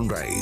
Sunrise.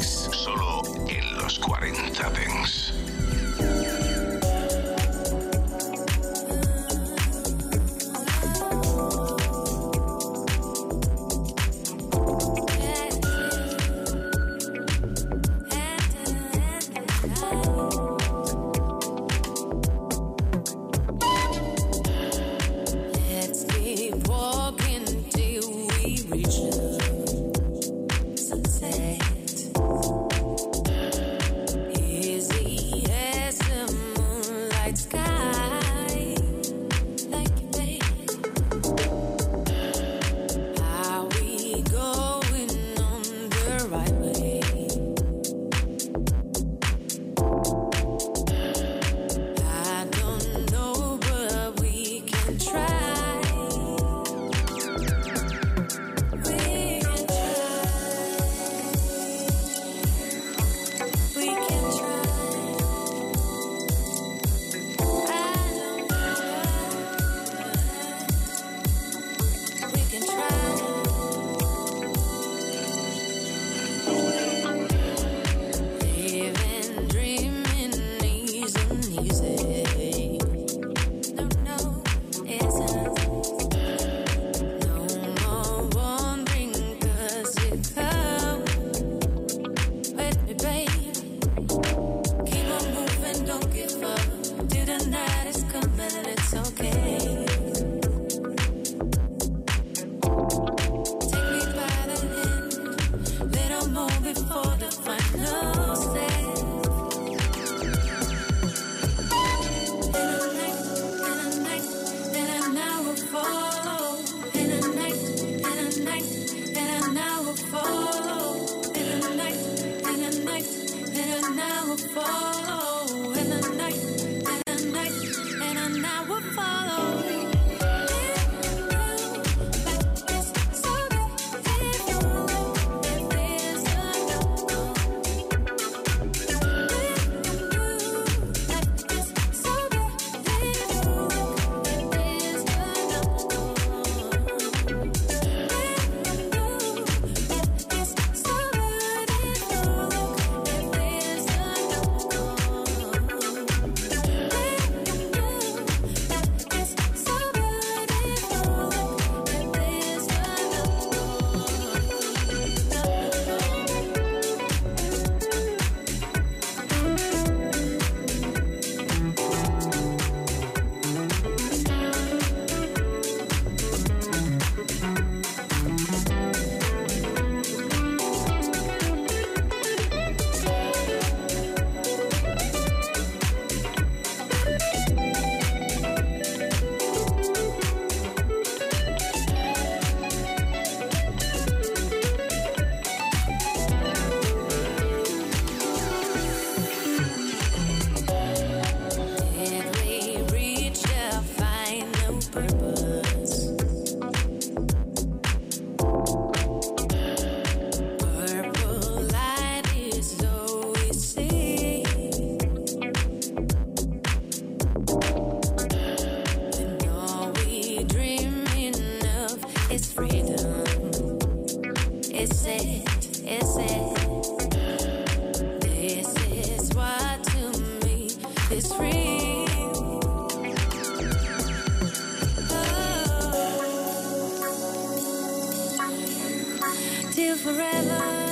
till forever.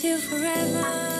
till forever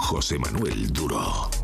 José Manuel Duro.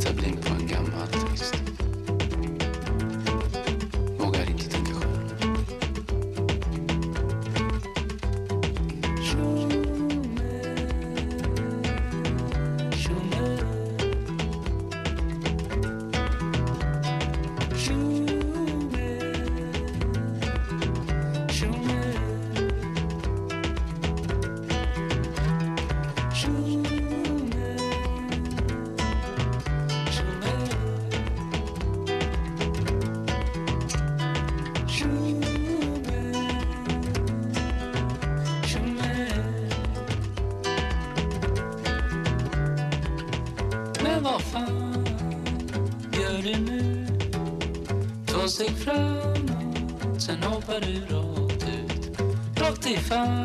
Something. du rakt ut, rakt i famnen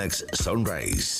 Berg's Sunrise.